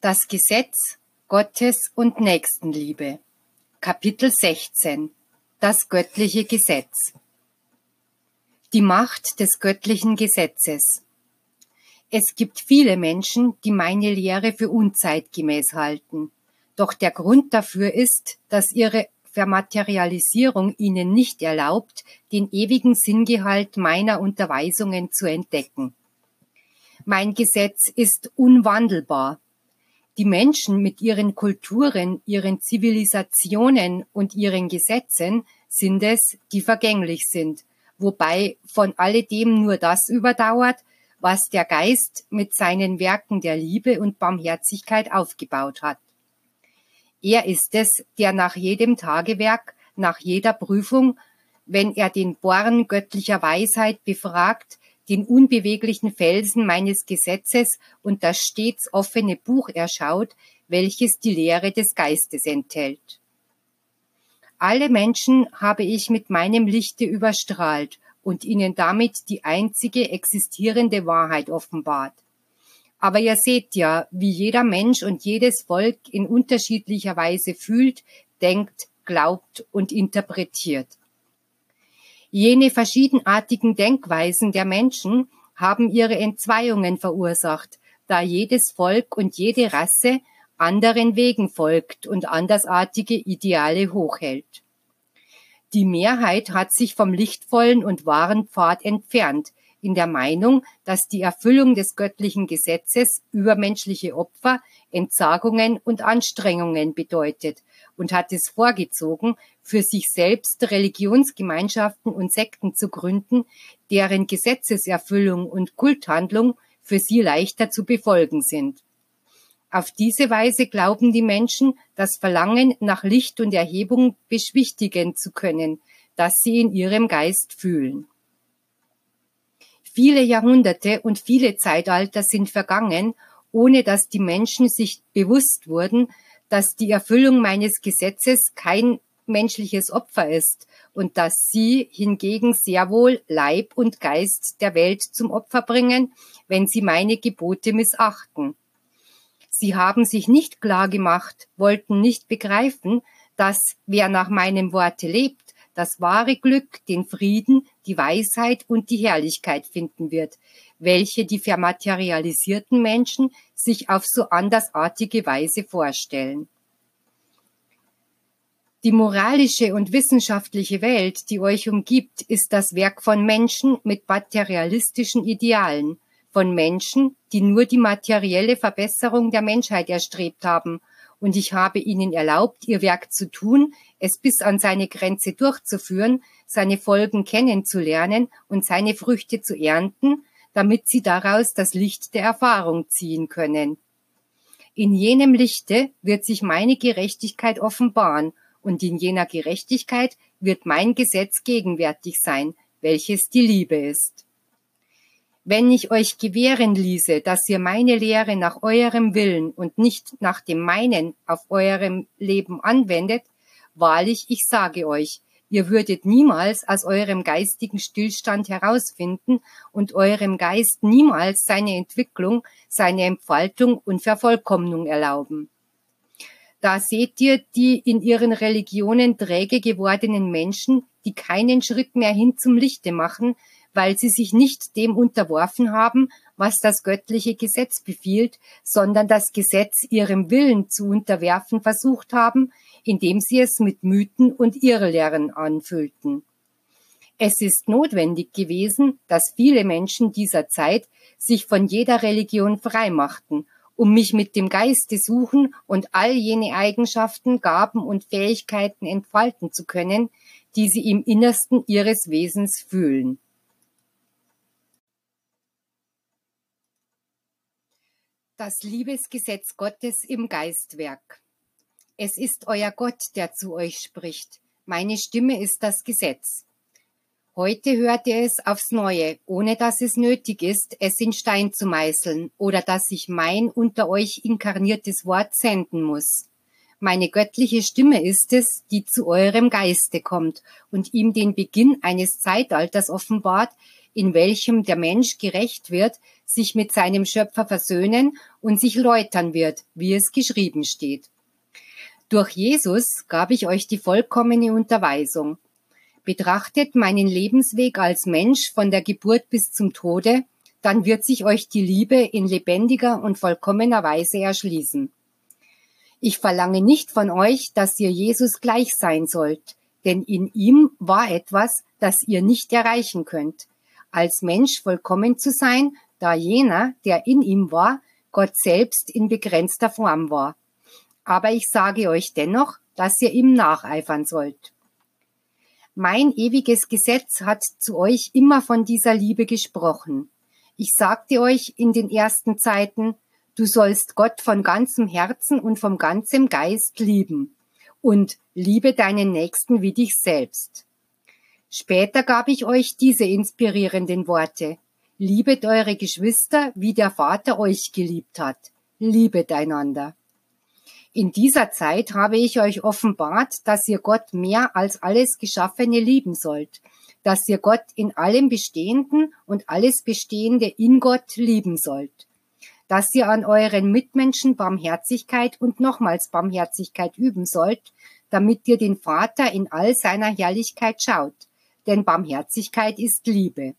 4. Das Gesetz Gottes und Nächstenliebe. Kapitel 16. Das göttliche Gesetz. Die Macht des göttlichen Gesetzes. Es gibt viele Menschen, die meine Lehre für unzeitgemäß halten. Doch der Grund dafür ist, dass ihre Vermaterialisierung ihnen nicht erlaubt, den ewigen Sinngehalt meiner Unterweisungen zu entdecken. Mein Gesetz ist unwandelbar. Die Menschen mit ihren Kulturen, ihren Zivilisationen und ihren Gesetzen sind es, die vergänglich sind, wobei von alledem nur das überdauert, was der Geist mit seinen Werken der Liebe und Barmherzigkeit aufgebaut hat. Er ist es, der nach jedem Tagewerk, nach jeder Prüfung, wenn er den Born göttlicher Weisheit befragt, den unbeweglichen Felsen meines Gesetzes und das stets offene Buch erschaut, welches die Lehre des Geistes enthält. Alle Menschen habe ich mit meinem Lichte überstrahlt und ihnen damit die einzige existierende Wahrheit offenbart. Aber ihr seht ja, wie jeder Mensch und jedes Volk in unterschiedlicher Weise fühlt, denkt, glaubt und interpretiert. Jene verschiedenartigen Denkweisen der Menschen haben ihre Entzweiungen verursacht, da jedes Volk und jede Rasse anderen Wegen folgt und andersartige Ideale hochhält. Die Mehrheit hat sich vom lichtvollen und wahren Pfad entfernt, in der Meinung, dass die Erfüllung des göttlichen Gesetzes übermenschliche Opfer, Entsagungen und Anstrengungen bedeutet und hat es vorgezogen, für sich selbst Religionsgemeinschaften und Sekten zu gründen, deren Gesetzeserfüllung und Kulthandlung für sie leichter zu befolgen sind. Auf diese Weise glauben die Menschen, das Verlangen nach Licht und Erhebung beschwichtigen zu können, das sie in ihrem Geist fühlen. Viele Jahrhunderte und viele Zeitalter sind vergangen, ohne dass die Menschen sich bewusst wurden, dass die Erfüllung meines Gesetzes kein menschliches Opfer ist und dass sie hingegen sehr wohl Leib und Geist der Welt zum Opfer bringen, wenn sie meine Gebote missachten. Sie haben sich nicht klar gemacht, wollten nicht begreifen, dass wer nach meinem Worte lebt, das wahre Glück, den Frieden, die Weisheit und die Herrlichkeit finden wird, welche die vermaterialisierten Menschen sich auf so andersartige Weise vorstellen. Die moralische und wissenschaftliche Welt, die euch umgibt, ist das Werk von Menschen mit materialistischen Idealen, von Menschen, die nur die materielle Verbesserung der Menschheit erstrebt haben und ich habe ihnen erlaubt, ihr Werk zu tun, es bis an seine Grenze durchzuführen, seine Folgen kennenzulernen und seine Früchte zu ernten, damit sie daraus das Licht der Erfahrung ziehen können. In jenem Lichte wird sich meine Gerechtigkeit offenbaren, und in jener Gerechtigkeit wird mein Gesetz gegenwärtig sein, welches die Liebe ist. Wenn ich euch gewähren ließe, dass ihr meine Lehre nach eurem Willen und nicht nach dem meinen auf eurem Leben anwendet, wahrlich, ich sage euch, ihr würdet niemals aus eurem geistigen Stillstand herausfinden und eurem Geist niemals seine Entwicklung, seine Entfaltung und Vervollkommnung erlauben. Da seht ihr die in ihren Religionen träge gewordenen Menschen, die keinen Schritt mehr hin zum Lichte machen, weil sie sich nicht dem unterworfen haben, was das göttliche Gesetz befiehlt, sondern das Gesetz ihrem Willen zu unterwerfen versucht haben, indem sie es mit Mythen und Irrlehren anfüllten. Es ist notwendig gewesen, dass viele Menschen dieser Zeit sich von jeder Religion freimachten, um mich mit dem Geiste suchen und all jene Eigenschaften, Gaben und Fähigkeiten entfalten zu können, die sie im Innersten ihres Wesens fühlen. Das Liebesgesetz Gottes im Geistwerk. Es ist euer Gott, der zu euch spricht. Meine Stimme ist das Gesetz. Heute hört ihr es aufs Neue, ohne dass es nötig ist, es in Stein zu meißeln oder dass ich mein unter euch inkarniertes Wort senden muss. Meine göttliche Stimme ist es, die zu eurem Geiste kommt und ihm den Beginn eines Zeitalters offenbart, in welchem der Mensch gerecht wird, sich mit seinem Schöpfer versöhnen und sich läutern wird, wie es geschrieben steht. Durch Jesus gab ich euch die vollkommene Unterweisung. Betrachtet meinen Lebensweg als Mensch von der Geburt bis zum Tode, dann wird sich euch die Liebe in lebendiger und vollkommener Weise erschließen. Ich verlange nicht von euch, dass ihr Jesus gleich sein sollt, denn in ihm war etwas, das ihr nicht erreichen könnt. Als Mensch vollkommen zu sein, da jener, der in ihm war, Gott selbst in begrenzter Form war. Aber ich sage euch dennoch, dass ihr ihm nacheifern sollt. Mein ewiges Gesetz hat zu euch immer von dieser Liebe gesprochen. Ich sagte euch in den ersten Zeiten, du sollst Gott von ganzem Herzen und vom ganzem Geist lieben und liebe deinen Nächsten wie dich selbst. Später gab ich euch diese inspirierenden Worte. Liebet eure Geschwister, wie der Vater euch geliebt hat. Liebet einander. In dieser Zeit habe ich euch offenbart, dass ihr Gott mehr als alles Geschaffene lieben sollt, dass ihr Gott in allem Bestehenden und alles Bestehende in Gott lieben sollt, dass ihr an euren Mitmenschen Barmherzigkeit und nochmals Barmherzigkeit üben sollt, damit ihr den Vater in all seiner Herrlichkeit schaut, denn Barmherzigkeit ist Liebe.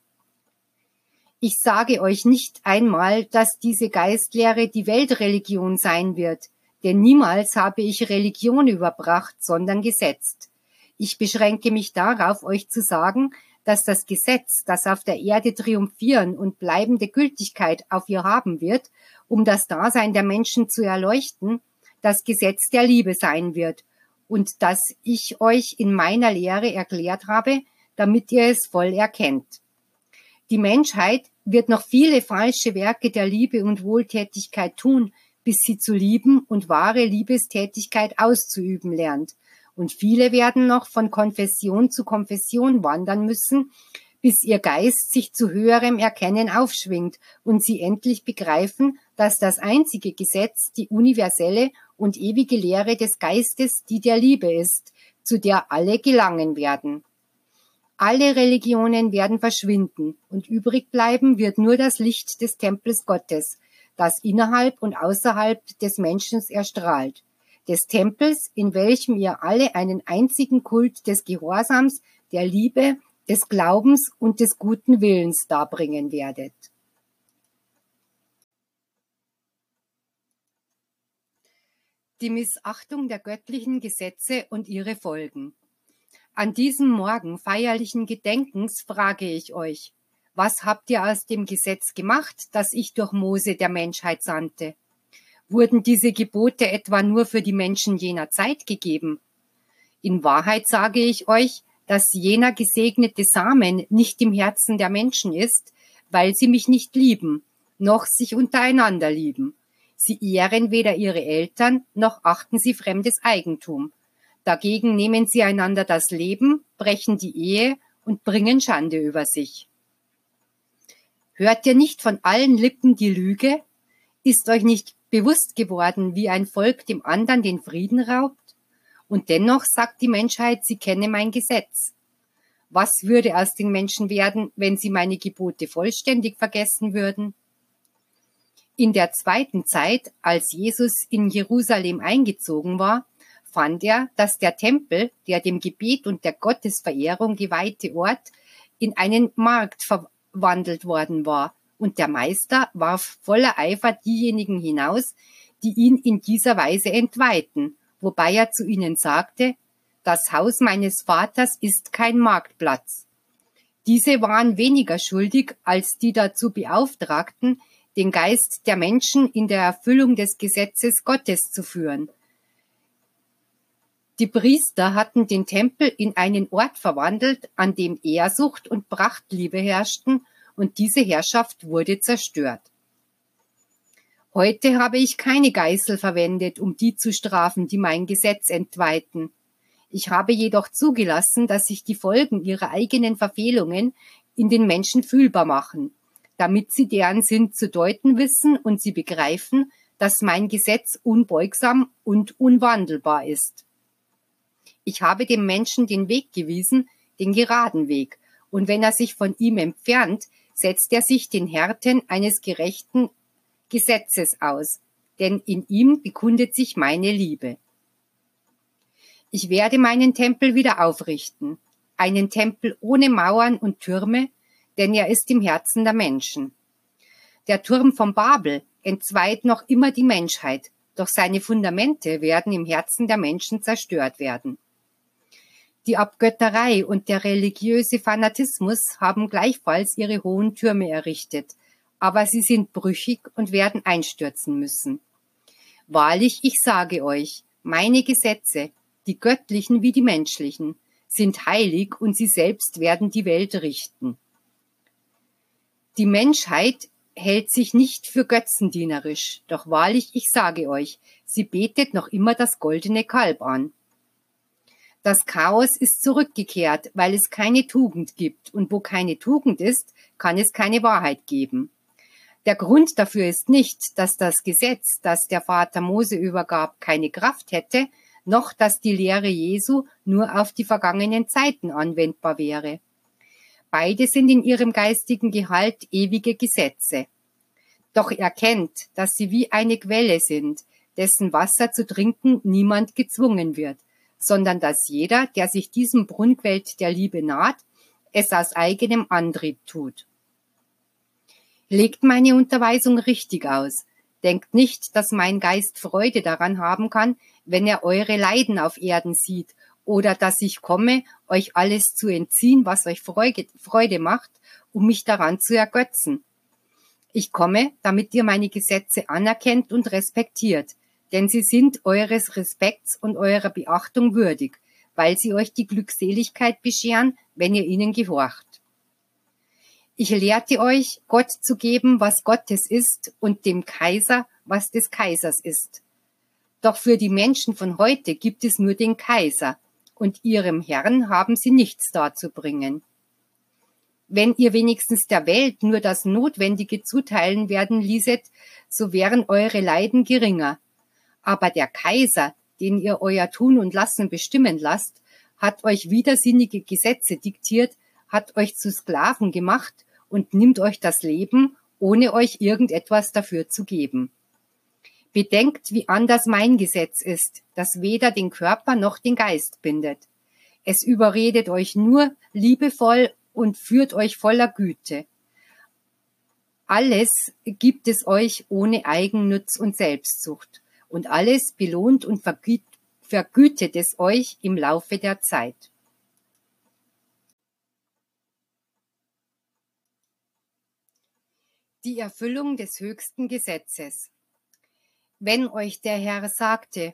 Ich sage euch nicht einmal, dass diese Geistlehre die Weltreligion sein wird, denn niemals habe ich Religion überbracht, sondern gesetzt. Ich beschränke mich darauf, euch zu sagen, dass das Gesetz, das auf der Erde triumphieren und bleibende Gültigkeit auf ihr haben wird, um das Dasein der Menschen zu erleuchten, das Gesetz der Liebe sein wird und das ich euch in meiner Lehre erklärt habe, damit ihr es voll erkennt. Die Menschheit wird noch viele falsche Werke der Liebe und Wohltätigkeit tun, bis sie zu lieben und wahre Liebestätigkeit auszuüben lernt, und viele werden noch von Konfession zu Konfession wandern müssen, bis ihr Geist sich zu höherem Erkennen aufschwingt und sie endlich begreifen, dass das einzige Gesetz die universelle und ewige Lehre des Geistes die der Liebe ist, zu der alle gelangen werden. Alle Religionen werden verschwinden und übrig bleiben wird nur das Licht des Tempels Gottes, das innerhalb und außerhalb des Menschen erstrahlt des Tempels, in welchem ihr alle einen einzigen Kult des Gehorsams, der Liebe, des Glaubens und des guten Willens darbringen werdet. Die Missachtung der göttlichen Gesetze und ihre Folgen. An diesem Morgen feierlichen Gedenkens frage ich euch, was habt ihr aus dem Gesetz gemacht, das ich durch Mose der Menschheit sandte? Wurden diese Gebote etwa nur für die Menschen jener Zeit gegeben? In Wahrheit sage ich euch, dass jener gesegnete Samen nicht im Herzen der Menschen ist, weil sie mich nicht lieben, noch sich untereinander lieben. Sie ehren weder ihre Eltern, noch achten sie fremdes Eigentum. Dagegen nehmen sie einander das Leben, brechen die Ehe und bringen Schande über sich. Hört ihr nicht von allen Lippen die Lüge? Ist euch nicht bewusst geworden, wie ein Volk dem anderen den Frieden raubt? Und dennoch sagt die Menschheit, sie kenne mein Gesetz. Was würde aus den Menschen werden, wenn sie meine Gebote vollständig vergessen würden? In der zweiten Zeit, als Jesus in Jerusalem eingezogen war, fand er, dass der Tempel, der dem Gebet und der Gottesverehrung geweihte Ort, in einen Markt verwandelt worden war und der Meister warf voller Eifer diejenigen hinaus, die ihn in dieser Weise entweihten, wobei er zu ihnen sagte, das Haus meines Vaters ist kein Marktplatz. Diese waren weniger schuldig als die dazu Beauftragten, den Geist der Menschen in der Erfüllung des Gesetzes Gottes zu führen. Die Priester hatten den Tempel in einen Ort verwandelt, an dem Ehrsucht und Prachtliebe herrschten und diese Herrschaft wurde zerstört. Heute habe ich keine Geißel verwendet, um die zu strafen, die mein Gesetz entweihten. Ich habe jedoch zugelassen, dass sich die Folgen ihrer eigenen Verfehlungen in den Menschen fühlbar machen, damit sie deren Sinn zu deuten wissen und sie begreifen, dass mein Gesetz unbeugsam und unwandelbar ist. Ich habe dem Menschen den Weg gewiesen, den geraden Weg, und wenn er sich von ihm entfernt, setzt er sich den Härten eines gerechten Gesetzes aus, denn in ihm bekundet sich meine Liebe. Ich werde meinen Tempel wieder aufrichten, einen Tempel ohne Mauern und Türme, denn er ist im Herzen der Menschen. Der Turm von Babel entzweit noch immer die Menschheit, doch seine Fundamente werden im Herzen der Menschen zerstört werden. Die Abgötterei und der religiöse Fanatismus haben gleichfalls ihre hohen Türme errichtet, aber sie sind brüchig und werden einstürzen müssen. Wahrlich, ich sage euch, meine Gesetze, die göttlichen wie die menschlichen, sind heilig und sie selbst werden die Welt richten. Die Menschheit hält sich nicht für götzendienerisch, doch wahrlich, ich sage euch, sie betet noch immer das goldene Kalb an. Das Chaos ist zurückgekehrt, weil es keine Tugend gibt, und wo keine Tugend ist, kann es keine Wahrheit geben. Der Grund dafür ist nicht, dass das Gesetz, das der Vater Mose übergab, keine Kraft hätte, noch dass die Lehre Jesu nur auf die vergangenen Zeiten anwendbar wäre. Beide sind in ihrem geistigen Gehalt ewige Gesetze. Doch erkennt, dass sie wie eine Quelle sind, dessen Wasser zu trinken niemand gezwungen wird, sondern dass jeder, der sich diesem Brunnquelt der Liebe naht, es aus eigenem Antrieb tut. Legt meine Unterweisung richtig aus. Denkt nicht, dass mein Geist Freude daran haben kann, wenn er eure Leiden auf Erden sieht, oder dass ich komme, euch alles zu entziehen, was euch Freude macht, um mich daran zu ergötzen. Ich komme, damit ihr meine Gesetze anerkennt und respektiert, denn sie sind eures Respekts und eurer Beachtung würdig, weil sie euch die Glückseligkeit bescheren, wenn ihr ihnen gehorcht. Ich lehrte euch, Gott zu geben, was Gottes ist, und dem Kaiser, was des Kaisers ist. Doch für die Menschen von heute gibt es nur den Kaiser, und ihrem Herrn haben sie nichts darzubringen. Wenn ihr wenigstens der Welt nur das Notwendige zuteilen werden ließet, so wären eure Leiden geringer, aber der Kaiser, den ihr euer Tun und Lassen bestimmen lasst, hat euch widersinnige Gesetze diktiert, hat euch zu Sklaven gemacht und nimmt euch das Leben, ohne euch irgendetwas dafür zu geben. Bedenkt, wie anders mein Gesetz ist, das weder den Körper noch den Geist bindet. Es überredet euch nur liebevoll und führt euch voller Güte. Alles gibt es euch ohne Eigennutz und Selbstsucht und alles belohnt und vergüt, vergütet es euch im Laufe der Zeit. Die Erfüllung des höchsten Gesetzes. Wenn euch der Herr sagte,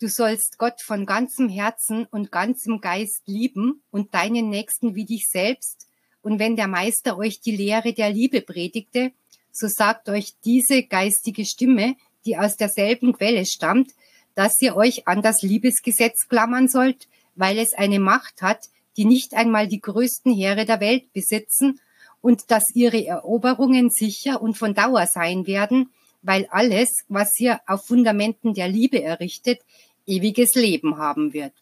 du sollst Gott von ganzem Herzen und ganzem Geist lieben und deinen Nächsten wie dich selbst, und wenn der Meister euch die Lehre der Liebe predigte, so sagt euch diese geistige Stimme, die aus derselben Quelle stammt, dass ihr euch an das Liebesgesetz klammern sollt, weil es eine Macht hat, die nicht einmal die größten Heere der Welt besitzen und dass ihre Eroberungen sicher und von Dauer sein werden, weil alles, was ihr auf Fundamenten der Liebe errichtet, ewiges Leben haben wird.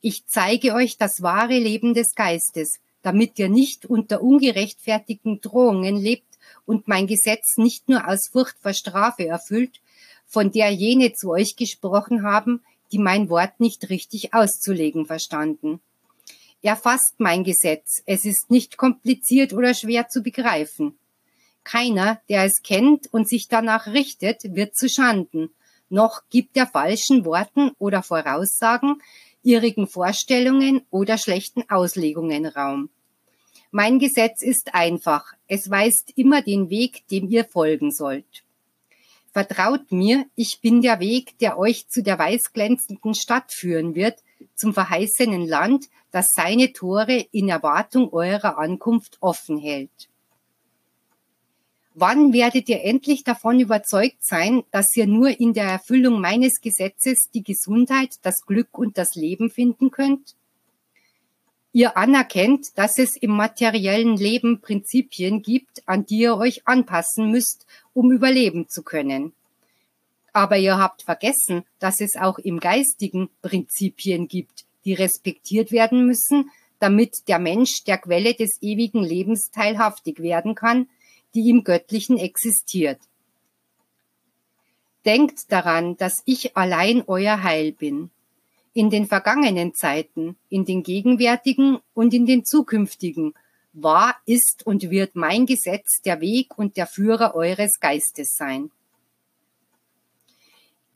Ich zeige euch das wahre Leben des Geistes, damit ihr nicht unter ungerechtfertigten Drohungen lebt und mein Gesetz nicht nur aus Furcht vor Strafe erfüllt, von der jene zu euch gesprochen haben, die mein Wort nicht richtig auszulegen verstanden. Erfasst mein Gesetz, es ist nicht kompliziert oder schwer zu begreifen. Keiner, der es kennt und sich danach richtet, wird zu Schanden, noch gibt er falschen Worten oder Voraussagen, irrigen Vorstellungen oder schlechten Auslegungen Raum. Mein Gesetz ist einfach. Es weist immer den Weg, dem ihr folgen sollt. Vertraut mir, ich bin der Weg, der euch zu der weißglänzenden Stadt führen wird, zum verheißenen Land, das seine Tore in Erwartung eurer Ankunft offen hält. Wann werdet ihr endlich davon überzeugt sein, dass ihr nur in der Erfüllung meines Gesetzes die Gesundheit, das Glück und das Leben finden könnt? Ihr anerkennt, dass es im materiellen Leben Prinzipien gibt, an die ihr euch anpassen müsst, um überleben zu können. Aber ihr habt vergessen, dass es auch im Geistigen Prinzipien gibt, die respektiert werden müssen, damit der Mensch der Quelle des ewigen Lebens teilhaftig werden kann, die im Göttlichen existiert. Denkt daran, dass ich allein euer Heil bin. In den vergangenen Zeiten, in den gegenwärtigen und in den zukünftigen war, ist und wird mein Gesetz der Weg und der Führer eures Geistes sein.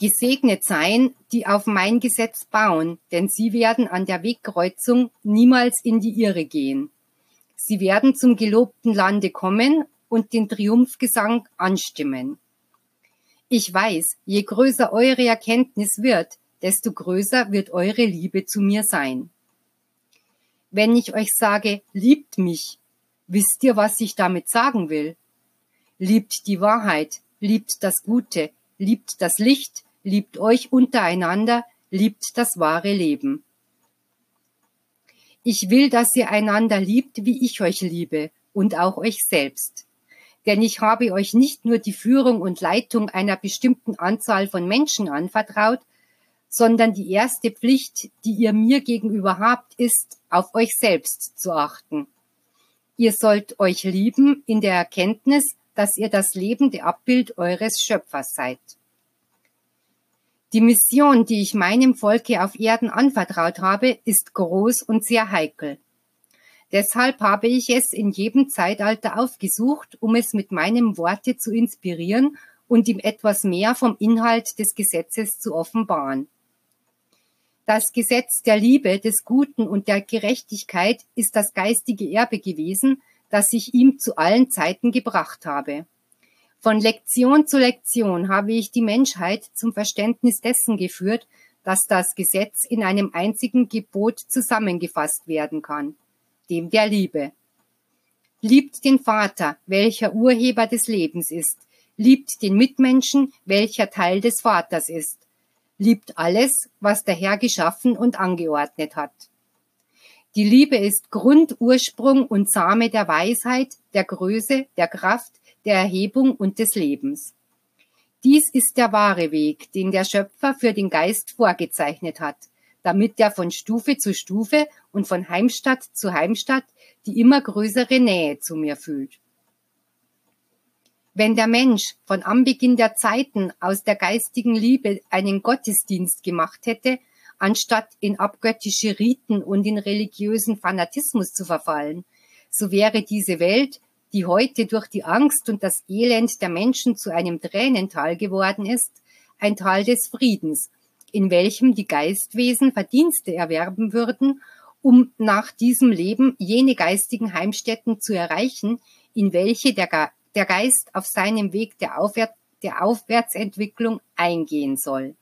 Gesegnet sein, die auf mein Gesetz bauen, denn sie werden an der Wegkreuzung niemals in die Irre gehen. Sie werden zum gelobten Lande kommen und den Triumphgesang anstimmen. Ich weiß, je größer eure Erkenntnis wird, desto größer wird eure Liebe zu mir sein. Wenn ich euch sage, liebt mich, wisst ihr, was ich damit sagen will? Liebt die Wahrheit, liebt das Gute, liebt das Licht, liebt euch untereinander, liebt das wahre Leben. Ich will, dass ihr einander liebt, wie ich euch liebe, und auch euch selbst. Denn ich habe euch nicht nur die Führung und Leitung einer bestimmten Anzahl von Menschen anvertraut, sondern die erste Pflicht, die ihr mir gegenüber habt, ist, auf euch selbst zu achten. Ihr sollt euch lieben in der Erkenntnis, dass ihr das lebende Abbild eures Schöpfers seid. Die Mission, die ich meinem Volke auf Erden anvertraut habe, ist groß und sehr heikel. Deshalb habe ich es in jedem Zeitalter aufgesucht, um es mit meinem Worte zu inspirieren und ihm etwas mehr vom Inhalt des Gesetzes zu offenbaren. Das Gesetz der Liebe, des Guten und der Gerechtigkeit ist das geistige Erbe gewesen, das ich ihm zu allen Zeiten gebracht habe. Von Lektion zu Lektion habe ich die Menschheit zum Verständnis dessen geführt, dass das Gesetz in einem einzigen Gebot zusammengefasst werden kann, dem der Liebe. Liebt den Vater, welcher Urheber des Lebens ist, liebt den Mitmenschen, welcher Teil des Vaters ist, liebt alles, was der Herr geschaffen und angeordnet hat. Die Liebe ist Grund, Ursprung und Same der Weisheit, der Größe, der Kraft, der Erhebung und des Lebens. Dies ist der wahre Weg, den der Schöpfer für den Geist vorgezeichnet hat, damit er von Stufe zu Stufe und von Heimstatt zu Heimstatt die immer größere Nähe zu mir fühlt. Wenn der Mensch von Anbeginn der Zeiten aus der geistigen Liebe einen Gottesdienst gemacht hätte, anstatt in abgöttische Riten und in religiösen Fanatismus zu verfallen, so wäre diese Welt, die heute durch die Angst und das Elend der Menschen zu einem Tränental geworden ist, ein Tal des Friedens, in welchem die Geistwesen Verdienste erwerben würden, um nach diesem Leben jene geistigen Heimstätten zu erreichen, in welche der der Geist auf seinem Weg der, Aufwär der Aufwärtsentwicklung eingehen soll.